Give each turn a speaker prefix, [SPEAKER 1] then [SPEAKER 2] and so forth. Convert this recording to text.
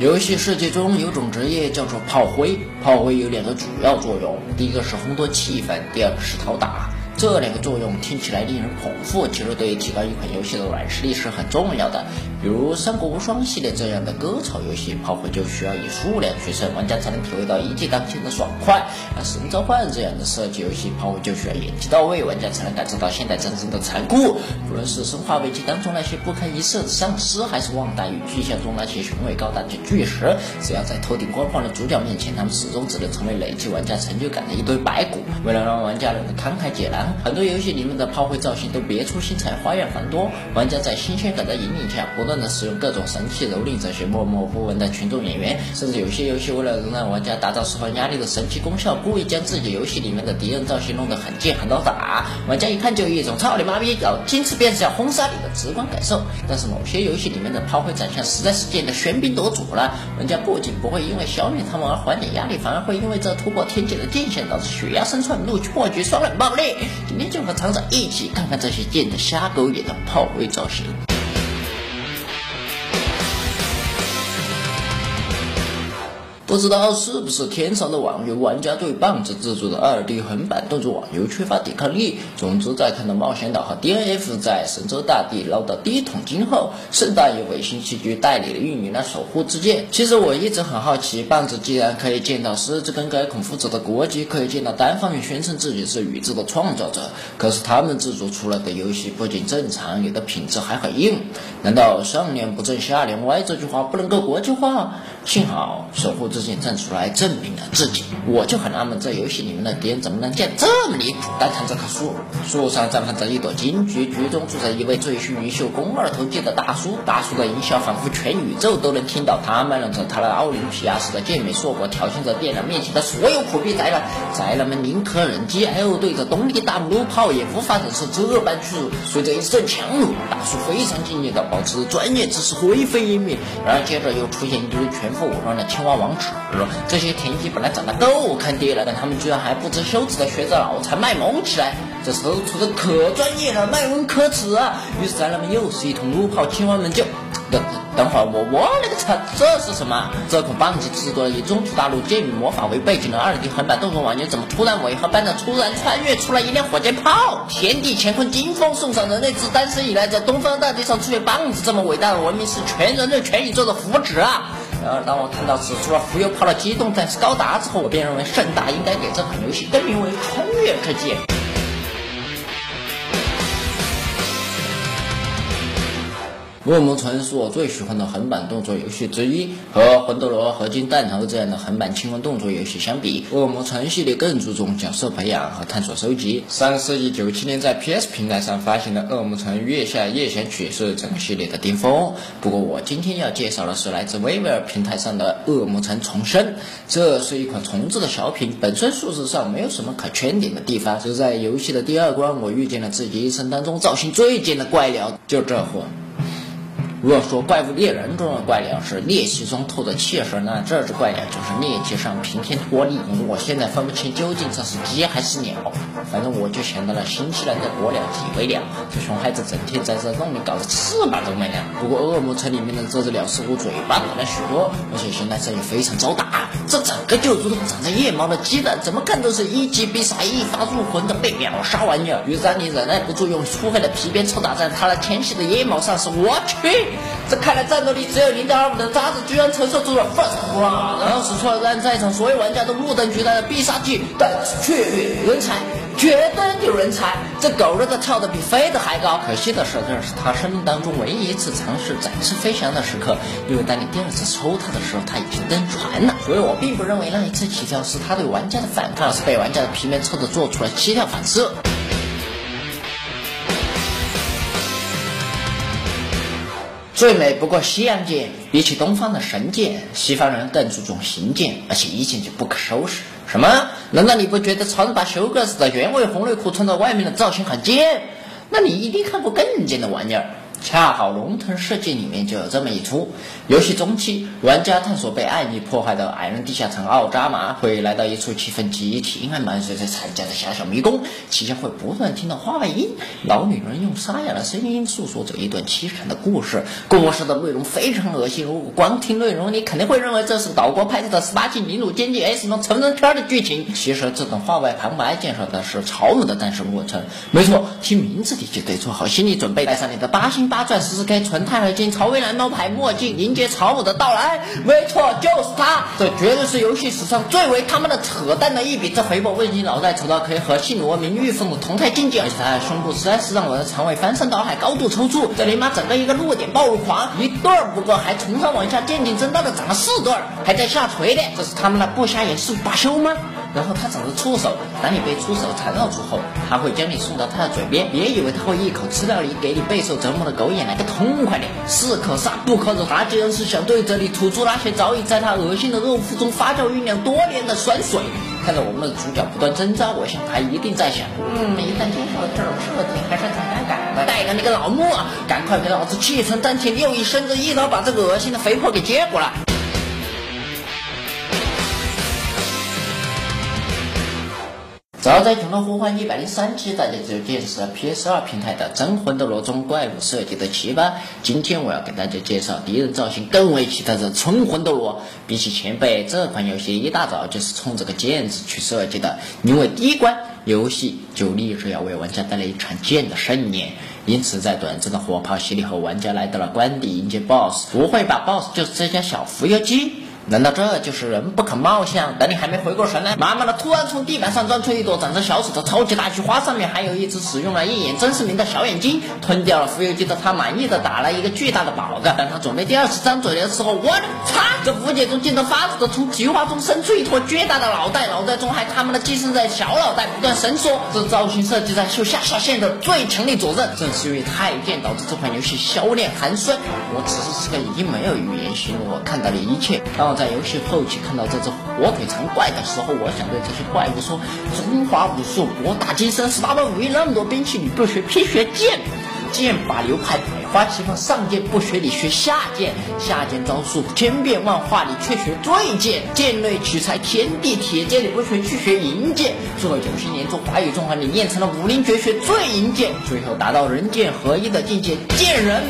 [SPEAKER 1] 游戏世界中有种职业叫做炮灰，炮灰有两个主要作用，第一个是烘托气氛，第二个是讨打。这两个作用听起来令人捧腹，其实对于提高一款游戏的软实力是很重要的。比如《三国无双》系列这样的割草游戏，炮灰就需要以数量取胜，玩家才能体会到一骑当千的爽快；而《神召唤》这样的射击游戏，炮灰就需要演技到位，玩家才能感受到现代战争的残酷。不论是《生化危机》当中那些不堪一击的丧尸，还是《旺达与巨像》中那些雄伟高大的巨石，只要在头顶光环的主角面前，他们始终只能成为累积玩家成就感的一堆白骨。为了让玩家能够慷慨解囊。很多游戏里面的炮灰造型都别出心裁，花样繁多。玩家在新鲜感的引领下，不断的使用各种神器蹂躏这些默默无闻的群众演员。甚至有些游戏为了能让玩家达到释放压力的神奇功效，故意将自己游戏里面的敌人造型弄得很贱很刀打，玩家一看就有一种操你妈逼，要今次便是要轰杀你的直观感受。但是某些游戏里面的炮灰长相实在是贱的喧宾夺主了，玩家不仅不会因为消灭他们而缓解压力，反而会因为这突破天界的界限导致血压升窜、怒气破局、双冷暴力。今天就和厂长一起看看这些贱的瞎狗眼的炮灰造型。不知道是不是天上的网游玩家对棒子制作的二 D 横版动作网游缺乏抵抗力。总之，在看到冒险岛和 DNF 在神州大地捞到第一桶金后，盛大由卫星器具代理了运营了守护之剑。其实我一直很好奇，棒子既然可以见到狮子跟改孔夫子的国籍，可以见到单方面宣称自己是宇宙的创造者，可是他们制作出来的游戏不仅正常，有的品质还很硬。难道上联不正下联歪这句话不能够国际化？幸好守护之剑站出来证明了自己，我就很纳闷，这游戏里面的敌人怎么能建这么离谱？单看这棵树，树上绽放着一朵金菊，菊中住着一位醉醺于秀、肱二头肌的大叔，大叔的音效仿佛全宇宙都能听到。他卖弄着他的奥林匹亚式的健美硕果，挑衅着电脑面前的所有苦逼宅男。宅男们宁可忍饥挨饿，对着东立大木撸炮，也无法忍受这般屈辱。随着一阵强弩，大叔非常敬业的保持专业知识，灰飞烟灭。然而接着又出现一堆全。副武装的青蛙王子，这些田鸡本来长得够坑爹了，但他们居然还不知羞耻的学着脑残卖萌起来，这时候出的可专业了，卖萌可耻啊！于是，他们又是一通撸炮，青蛙们就等等会儿，我我勒个擦，这是什么？这款棒子制作以中土大陆剑与魔法为背景的二 D 横版动作网游，怎么突然违和般的突然穿越出来一辆火箭炮？天地乾坤惊风送上人类自诞生以来，在东方大地上出现棒子这么伟大的文明，是全人类全宇宙的福祉啊！然而，当我看到此处了浮游炮的机动战士高达之后，我便认为盛大应该给这款游戏更名为《穿越之剑》。恶魔城是我最喜欢的横版动作游戏之一。和魂斗罗、合金弹头这样的横版轻松动作游戏相比，恶魔城系列更注重角色培养和探索收集。上世纪九七年在 PS 平台上发行的《恶魔城月下夜想曲》是整个系列的巅峰。不过，我今天要介绍的是来自 Vive 平台上的《恶魔城重生》。这是一款重置的小品，本身数字上没有什么可圈点的地方。就在游戏的第二关，我遇见了自己一生当中造型最贱的怪鸟，就这货。如果说怪物猎人中的怪鸟是猎奇中透着气势，那这只怪鸟就是猎奇上平添拖力。我现在分不清究竟这是鸡还是鸟，反正我就想到了新西兰的国鸟体尾鸟，这熊孩子整天在这洞里搞得翅膀都没了。不过恶魔城里面的这只鸟似乎嘴巴短了许多，而且现在声音非常招打。这整个就如同长着腋毛的鸡蛋，怎么看都是一击必杀、一发入魂的被秒杀玩意儿。于是你忍耐不住用粗黑的皮鞭抽打在它那纤细的腋毛上，时，我去！这看来战斗力只有零点二五的渣子，居然承受住了 first 哇！然后使出了让在场所有玩家都目瞪口呆的必杀技，但却人才，绝对有人才！这狗日的跳的比飞的还高。可惜的是，这是他生命当中唯一一次尝试展翅飞翔的时刻，因为当你第二次抽他的时候，他已经登船了。所以我并不认为那一次起跳是他对玩家的反抗，而是被玩家的皮面抽的做出了七跳反射。最美不过西洋剑，比起东方的神剑，西方人更注重形剑，而且一剑就不可收拾。什么？难道你不觉得超人把休格斯的原味红内裤穿在外面的造型很贱？那你一定看过更贱的玩意儿。恰好《龙腾世界》里面就有这么一出。游戏中期，玩家探索被艾尼破坏的矮人地下城奥扎玛，会来到一处气氛极其阴暗、满水在残家的狭小迷宫，期间会不断听到话外音，老女人用沙哑的声音诉说着一段凄惨的故事。故事的内容非常恶心，如果光听内容，你肯定会认为这是岛国拍摄的十八禁凌辱奸计 S 中成人片的剧情。其实这段话外旁白介绍的是超母的诞生过程。没错，听名字你就得做好心理准备，带上你的八星八钻十四 K 纯钛合金超威蓝猫牌墨镜，迎接潮母的到来。没错，就是他，这绝对是游戏史上最为他妈的扯淡的一笔。这肥婆未经脑袋丑到可以和姓罗名玉父母同台竞技，而且他的胸部实在是让我的肠胃翻山倒海，高度抽搐。这尼玛整个一个弱点暴露狂，一对儿不够，还从上往下渐进增大的长了四对儿，还在下垂的，这是他们的不瞎眼是罢休吗？然后他长着触手，当你被触手缠绕住后，他会将你送到他的嘴边，别以为他会一口吃掉你，给你备受折磨的狗眼来个痛快点！士可杀不可辱。他竟然是想对着你吐出那些早已在他恶心的肉腹中发酵酝酿多年的酸水。看着我们的主角不断挣扎，我想他一定在想，嗯，一旦接受了这种设定，还是挺尴尬的。带着你个老木啊，赶快给老子气沉丹田，又一身子一刀把这个恶心的肥婆给接过来。早在《穹窿呼唤》一百零三期，大家就见识了 PS 二平台的《真魂斗罗》中怪物设计的奇葩。今天我要给大家介绍敌人造型更为奇特的《春魂斗罗》。比起前辈，这款游戏一大早就是冲这个剑字去设计的，因为第一关游戏就立志要为玩家带来一场剑的盛宴，因此在短暂的火炮洗礼后，玩家来到了关底迎接 BOSS。不会吧，BOSS 就是这家小浮游机？难道这就是人不可貌相？等你还没回过神来，妈妈的突然从地板上钻出一朵长着小手的超级大菊花，上面还有一只使用了一眼真实名的小眼睛。吞掉了浮游机的他，满意的打了一个巨大的饱嗝。当他准备第二次张嘴的时候，我擦！这无解中竟然发出的从菊花中伸出一坨巨大的脑袋，脑袋中还他妈的寄生在小脑袋，不断伸缩。这造型设计在秀下下线的最强力佐证。正是因为太监导致这款游戏销量寒酸。我此时此刻已经没有语言形容我看到的一切。当在游戏后期看到这只火腿肠怪的时候，我想对这些怪物说：中华武术博大精深，十八般武艺那么多兵器，你不学偏学剑，剑法流派百花齐放，上剑不学你学下剑，下剑招数千变万化，你却学最剑，剑内取材天地铁剑，你不学去学银剑，这九些年中华语中华，你练成了武林绝学醉银剑，最后达到人剑合一的境界，剑人。